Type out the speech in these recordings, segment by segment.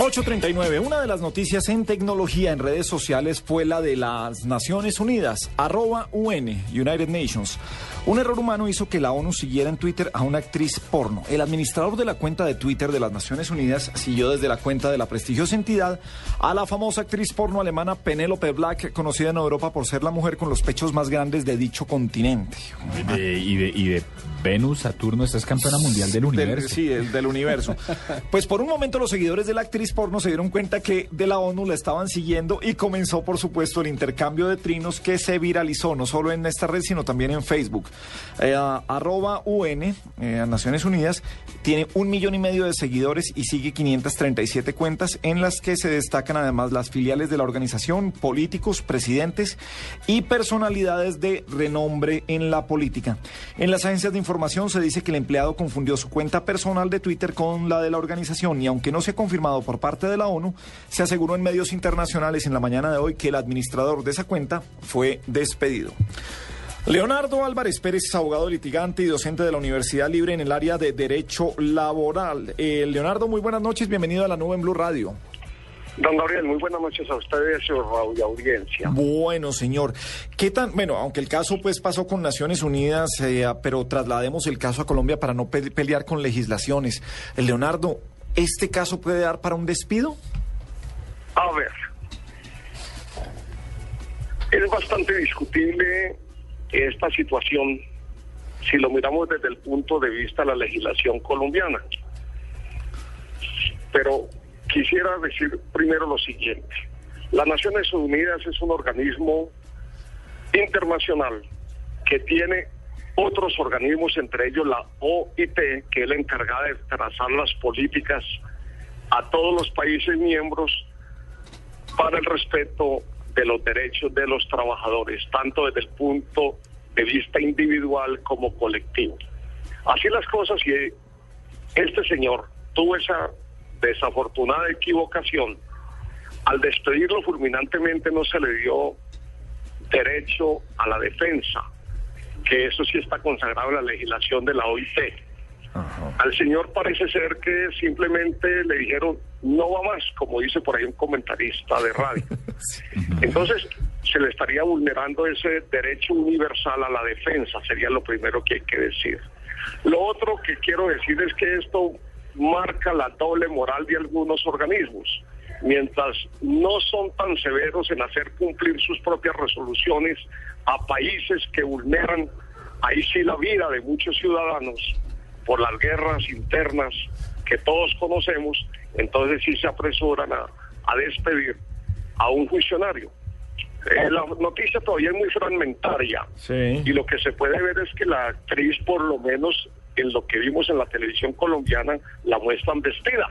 839. Una de las noticias en tecnología en redes sociales fue la de las Naciones Unidas, arroba UN, United Nations. Un error humano hizo que la ONU siguiera en Twitter a una actriz porno. El administrador de la cuenta de Twitter de las Naciones Unidas siguió desde la cuenta de la prestigiosa entidad a la famosa actriz porno alemana Penelope Black, conocida en Europa por ser la mujer con los pechos más grandes de dicho continente. y, de, y de Venus, Saturno, esta es campeona mundial del universo. sí, del universo. pues por un momento los seguidores de la actriz porno se dieron cuenta que de la ONU la estaban siguiendo y comenzó, por supuesto, el intercambio de trinos que se viralizó no solo en esta red, sino también en Facebook. Eh, arroba UN, eh, Naciones Unidas, tiene un millón y medio de seguidores y sigue 537 cuentas en las que se destacan además las filiales de la organización, políticos, presidentes y personalidades de renombre en la política. En las agencias de información se dice que el empleado confundió su cuenta personal de Twitter con la de la organización y aunque no se ha confirmado por parte de la ONU, se aseguró en medios internacionales en la mañana de hoy que el administrador de esa cuenta fue despedido. Leonardo Álvarez Pérez es abogado litigante y docente de la Universidad Libre en el área de Derecho Laboral. Eh, Leonardo, muy buenas noches, bienvenido a la nube en Blue Radio. Don Gabriel, muy buenas noches a ustedes y a audiencia. Bueno, señor. ¿Qué tan, bueno, aunque el caso pues pasó con Naciones Unidas, eh, pero traslademos el caso a Colombia para no pelear con legislaciones. Leonardo, ¿este caso puede dar para un despido? A ver, es bastante discutible esta situación si lo miramos desde el punto de vista de la legislación colombiana. Pero quisiera decir primero lo siguiente. Las Naciones Unidas es un organismo internacional que tiene otros organismos, entre ellos la OIT, que es la encargada de trazar las políticas a todos los países miembros para el respeto de los derechos de los trabajadores, tanto desde el punto de vista individual como colectivo. Así las cosas y este señor tuvo esa desafortunada equivocación. Al despedirlo fulminantemente no se le dio derecho a la defensa, que eso sí está consagrado en la legislación de la OIT. Al señor parece ser que simplemente le dijeron, no va más, como dice por ahí un comentarista de radio. Entonces, se le estaría vulnerando ese derecho universal a la defensa, sería lo primero que hay que decir. Lo otro que quiero decir es que esto marca la doble moral de algunos organismos. Mientras no son tan severos en hacer cumplir sus propias resoluciones a países que vulneran ahí sí la vida de muchos ciudadanos, por las guerras internas que todos conocemos, entonces sí se apresuran a, despedir a un funcionario. Eh, la noticia todavía es muy fragmentaria y lo que se puede ver es que la actriz, por lo menos en lo que vimos en la televisión colombiana, la muestran vestida.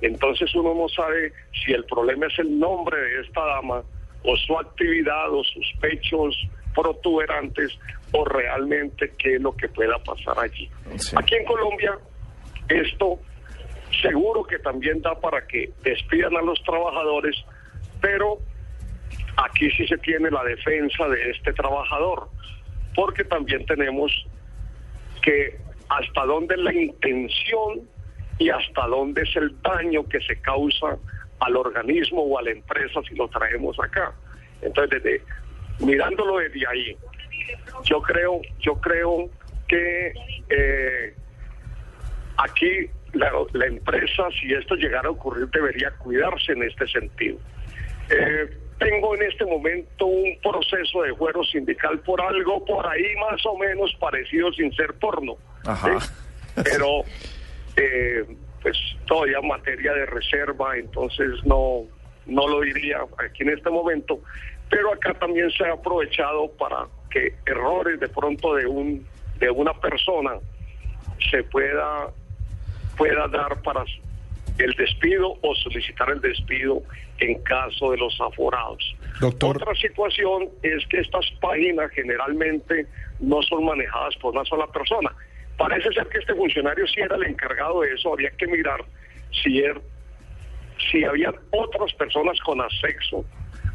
Entonces uno no sabe si el problema es el nombre de esta dama o su actividad o sus pechos protuberantes o realmente qué es lo que pueda pasar allí. Aquí en Colombia esto seguro que también da para que despidan a los trabajadores, pero aquí sí se tiene la defensa de este trabajador, porque también tenemos que hasta dónde la intención y hasta dónde es el daño que se causa al organismo o a la empresa si lo traemos acá. Entonces, desde mirándolo desde ahí, yo creo, yo creo que eh, aquí la, empresa, si esto llegara a ocurrir, debería cuidarse en este sentido. Eh, tengo en este momento un proceso de fuero sindical por algo por ahí más o menos parecido sin ser porno. Pero eh, pues todavía materia de reserva, entonces no, no lo diría aquí en este momento pero acá también se ha aprovechado para que errores de pronto de un de una persona se pueda pueda dar para el despido o solicitar el despido en caso de los aforados. Otra situación es que estas páginas generalmente no son manejadas por una sola persona. Parece ser que este funcionario sí era el encargado de eso, habría que mirar si, er, si había otras personas con acceso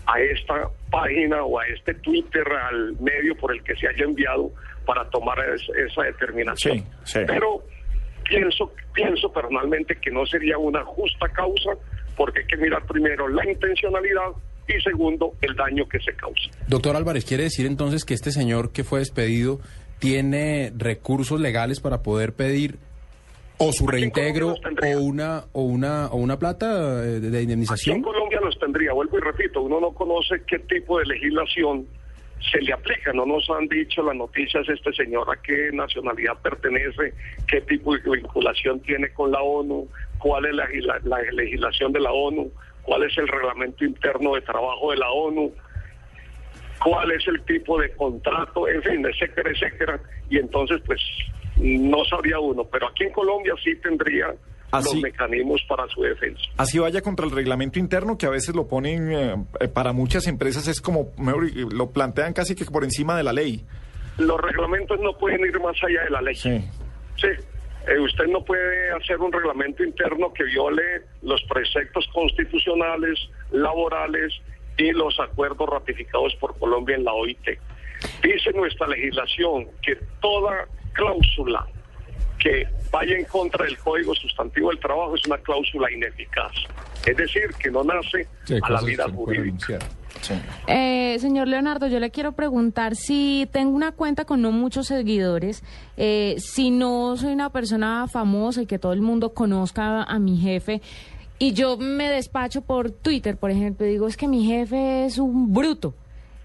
a esta página o a este Twitter, al medio por el que se haya enviado para tomar esa determinación. Pero pienso, pienso personalmente que no sería una justa causa porque hay que mirar primero la intencionalidad y segundo, el daño que se causa. Doctor Álvarez, ¿quiere decir entonces que este señor que fue despedido tiene recursos legales para poder pedir o su reintegro o una o una o una plata eh, de, de Aquí en indemnización? Colombia los tendría, vuelvo y repito, uno no conoce qué tipo de legislación se le aplica, no nos han dicho las noticias este señor a qué nacionalidad pertenece, qué tipo de vinculación tiene con la ONU, cuál es la, la- la legislación de la ONU, cuál es el reglamento interno de trabajo de la ONU, cuál es el tipo de contrato, en fin, etcétera, etcétera. Y entonces, pues, no sabría uno, pero aquí en Colombia sí tendría Así- los mecanismos para su defensa. Así vaya contra el reglamento interno, que a veces lo ponen, eh, eh, para muchas empresas es como, lo plantean casi que por encima de la ley. Los reglamentos no pueden ir más allá de la ley. Sí. Sí. Eh, usted no puede hacer un reglamento interno que viole los preceptos constitucionales, laborales y los acuerdos ratificados por Colombia en la OIT. Dice nuestra legislación que toda cláusula que vaya en contra del Código Sustantivo del Trabajo es una cláusula ineficaz. Es decir, que no nace Sí, a la vida jurídica. Sí. Eh, señor Leonardo, yo le quiero preguntar si tengo una cuenta con no muchos seguidores, eh, si no soy una persona famosa y que todo el mundo conozca a mi jefe, y yo me despacho por Twitter, por ejemplo, y digo, es que mi jefe es un bruto,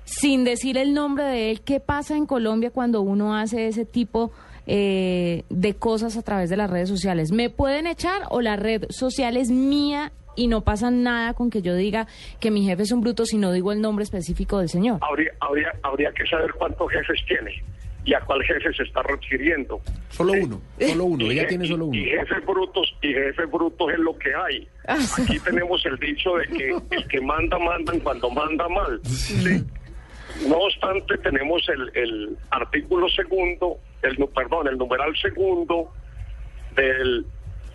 sin decir el nombre de él, ¿qué pasa en Colombia cuando uno hace ese tipo eh, de cosas a través de las redes sociales? ¿Me pueden echar o la red social es mía y no pasa nada con que yo diga que mi jefe es un bruto si no digo el nombre específico del señor? Habría, habría, habría que saber cuántos jefes tiene y a cuál jefe se está refiriendo. Solo uno, solo uno, Y ella je- tiene solo uno. Y jefes brutos, y jefes brutos es lo que hay. Ah. Aquí tenemos el dicho de que el que manda, mandan cuando manda mal. Sí. No obstante, tenemos el, el artículo segundo, el, perdón, el numeral segundo del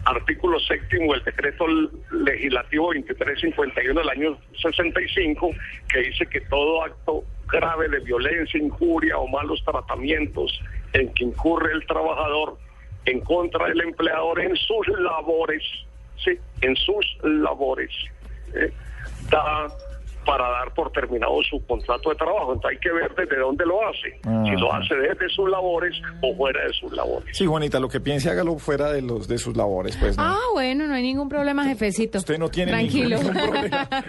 artículo séptimo del decreto legislativo 2351 del año 65, que dice que todo acto grave de violencia, injuria o malos tratamientos en que incurre el trabajador en contra del empleador en sus labores, sí, en sus labores, eh, para dar por terminado su contrato de trabajo. Entonces hay que ver desde dónde lo hace. Ah. Si lo hace desde sus labores o fuera de sus labores. Sí, Juanita, lo que piense hágalo fuera de los de sus labores, pues. ¿no? Ah, bueno, no hay ningún problema, jefecito. Usted no tiene Tranquilo. ningún problema.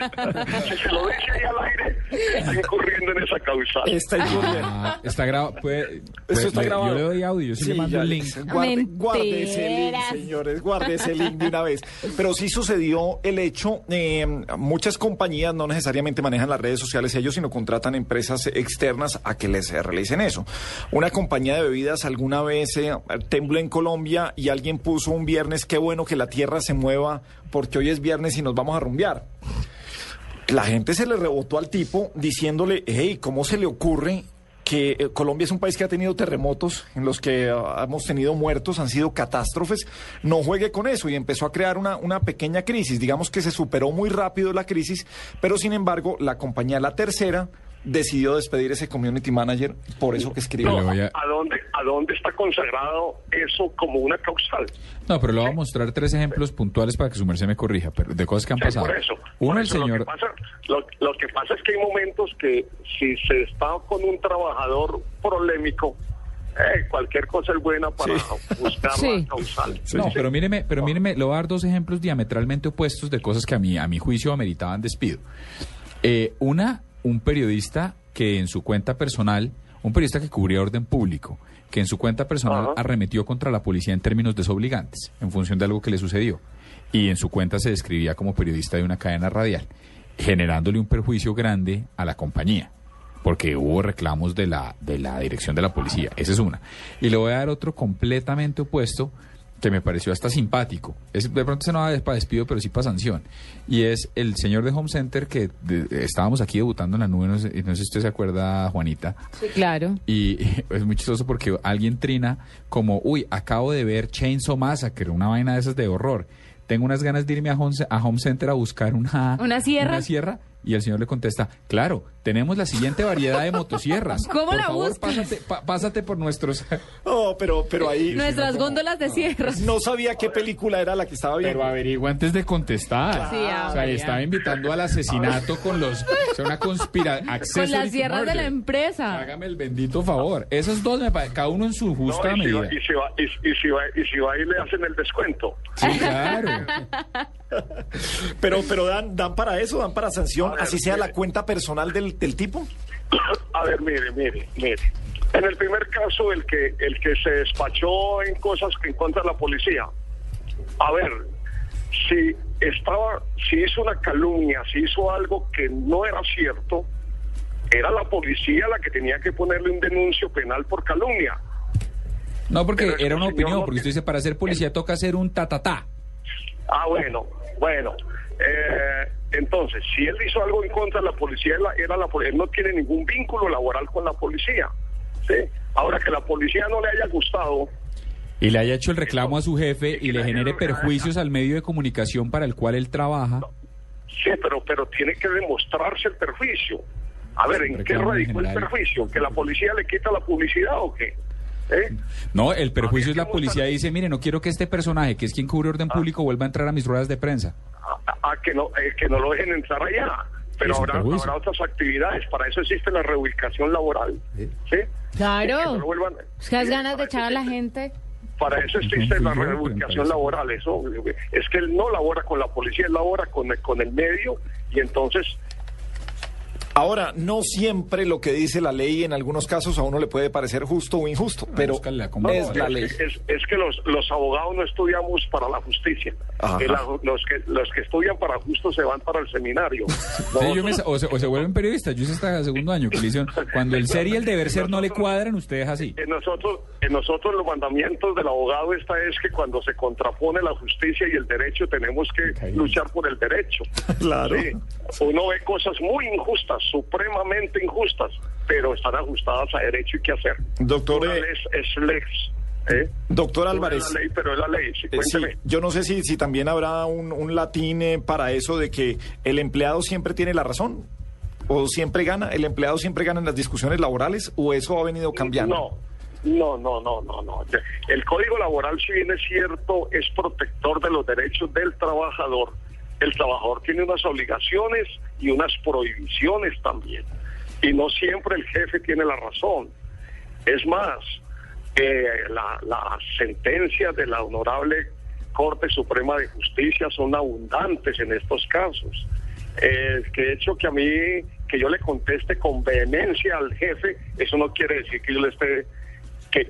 Si se lo dice ahí al aire, está incurriendo en esa causal. Está incurriendo. Ah, está grabado. Puede, puede- está le- grabado. Yo le doy audio, yo sí, le mando ya, un link. Guarde, guarde ese link, señores, guarde ese link de una vez. Pero sí sucedió el hecho, eh, muchas compañías no necesariamente manejan las redes sociales ellos, sino contratan empresas externas a que les eh, realicen eso. Una compañía de bebidas alguna vez eh, tembló en Colombia y alguien puso un viernes, qué bueno que la tierra se mueva porque hoy es viernes y nos vamos a rumbear. La gente se le rebotó al tipo diciéndole, hey, ¿cómo se le ocurre que eh, Colombia es un país que ha tenido terremotos en los que ah, hemos tenido muertos, han sido catástrofes, no juegue con eso y empezó a crear una, una pequeña crisis. Digamos que se superó muy rápido la crisis, pero sin embargo la compañía, la tercera, decidió despedir ese community manager por eso que escribió. No, a- ¿A dónde, ¿A dónde está consagrado eso como una causal? No, pero le voy a mostrar tres ejemplos puntuales para que su merced me corrija, pero de cosas que han Sí, pasado. por eso. Uno, Por el Lo señor. que, pasa, lo, lo que pasa es que hay momentos que si se está con un trabajador polémico, eh, cualquier cosa es buena para buscar Sí. causal. No, pero míreme, pero míreme, le voy a dar dos ejemplos diametralmente opuestos de cosas que a mí, a mi juicio ameritaban despido. Eh, una, un periodista que en su cuenta personal, un periodista que cubría orden público, que en su cuenta personal Ajá. arremetió contra la policía en términos desobligantes, en función de algo que le sucedió. Y en su cuenta se describía como periodista de una cadena radial, generándole un perjuicio grande a la compañía porque hubo reclamos de la, de la dirección de la policía. Esa es una. Y le voy a dar otro completamente opuesto que me pareció hasta simpático. Es, de pronto se no va para despido, pero sí para sanción. Y es el señor de Home Center que de- estábamos aquí debutando en la nube, no sé, no sé si usted se acuerda, Juanita. Sí, claro. Y es muy chistoso porque alguien trina como, uy, acabo de ver Chainsaw Massacre, una vaina de esas de horror. Tengo unas ganas de irme a Home, a Home Center a buscar una, ¿Una sierra? una sierra. Y el señor le contesta, claro, tenemos la siguiente variedad de motosierras. ¿Cómo por la favor, buscas? Pásate, por nuestros... Oh, pero, pero ahí... Nuestras góndolas de sierras. No sabía qué película era la que estaba viendo. Pero averigua antes de contestar. Sí, o sea, estaba invitando al asesinato con los... O sea, una conspiración. Con las sierras de la empresa. Hágame el bendito favor. Esos dos, me cada uno en su No, justa y, si va, medida. y, si va, y, y si va, y si va y le hacen el descuento. Sí, claro. Pero, pero dan, dan para eso, dan para sanción, ver, así sea la cuenta personal del, del tipo. A ver, mire, mire, mire. En el primer caso, el que el que se despachó en cosas que en contra de la policía. A ver, si estaba, si hizo una calumnia, si hizo algo que no era cierto, era la policía la que tenía que ponerle un denuncio penal por calumnia. No, porque Pero era una opinión, no porque usted dice, para ser policía toca hacer un tatatá. Ah, bueno, bueno. Eh, entonces, si él hizo algo en contra de la policía, él, era la, él no tiene ningún vínculo laboral con la policía. ¿sí? Ahora que la policía no le haya gustado, Y le haya hecho el reclamo a su jefe y le genere perjuicios al medio de comunicación para el cual él trabaja. sí, pero, pero tiene que demostrarse el perjuicio. A ver, ¿en qué radicó el perjuicio? ¿Que la policía le quita la publicidad o qué? ¿Eh? No, el perjuicio es la policía dice, mire, no quiero que este personaje, que es quien cubre orden público, vuelva a entrar a mis ruedas de prensa. A, a- a que, no, eh, que no lo dejen entrar allá. Pero habrá, habrá otras actividades. Para eso existe la reubicación laboral. ¿sí? Que no Claro. lo vuelvan- Es que las Sí, ganas de para echar a eso la sí. gente. Para eso No existe la reubicación laboral, eso es que él no labora con la policía, él labora con, el- con el medio y entonces Ahora, no siempre lo que dice la ley en algunos casos a uno le puede parecer justo o injusto, pero búscale la es la es, ley. es- es que los, los abogados no estudiamos para la justicia, Ajá. Eh, la- los, que, los que estudian para justo se van para el seminario. Sí, yo me o, se, o se vuelven periodistas. Yo hice hasta segundo año que le hicieron, Cuando el ser y el deber ser no le cuadran, ustedes así. En nosotros, en nosotros los mandamientos del abogado esta es que cuando se contrapone la justicia y el derecho tenemos que luchar por el derecho. Claro. Sí. Uno ve cosas muy injustas, supremamente injustas, pero están ajustadas a derecho y qué hacer. Doctor, Una eh, es, es lex. ¿eh? Doctor Álvarez. Es la ley, pero es la ley. Sí, Eh, sí, yo no sé si, si también habrá un, un latín eh, para eso de que el empleado siempre tiene la razón o siempre gana, el empleado siempre gana en las discusiones laborales o eso ha venido cambiando. No, no, no, no, no, no. El código laboral, si bien es cierto, es protector de los derechos del trabajador. El trabajador tiene unas obligaciones y unas prohibiciones también. Y no siempre el jefe tiene la razón. Es más, eh, la- las sentencias de la honorable Corte Suprema de Justicia son abundantes en estos casos. Eh, que hecho que a mí, que yo le conteste con vehemencia al jefe, eso no quiere decir que yo le esté, que,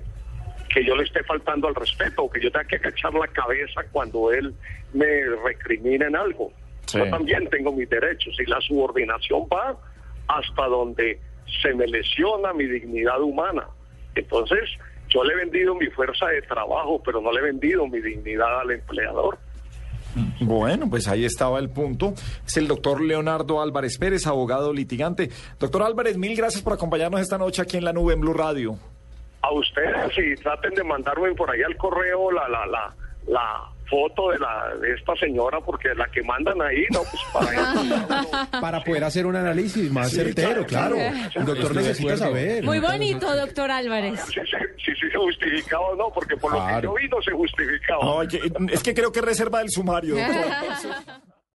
que yo le esté faltando al respeto o que yo tenga que agachar la cabeza cuando él me recrimina en algo. Sí. Yo también tengo mis derechos y la subordinación va hasta donde se me lesiona mi dignidad humana. Entonces, yo le he vendido mi fuerza de trabajo, pero no le he vendido mi dignidad al empleador. Bueno, pues ahí estaba el punto. Es el doctor Leonardo Álvarez Pérez, abogado litigante. Doctor Álvarez, mil gracias por acompañarnos esta noche aquí en la nube en Blue Radio. A ustedes, si traten de mandarme por ahí al correo la, la, la, la foto de, la, de esta señora, porque la que mandan ahí, no, pues para eso. Para poder hacer un análisis más certero, claro. El doctor necesita saber. Muy bonito, doctor Álvarez. Si, si, si se justificaba o no, porque por lo que yo vi no se justificaba. No, es que creo que es reserva del sumario. doctor.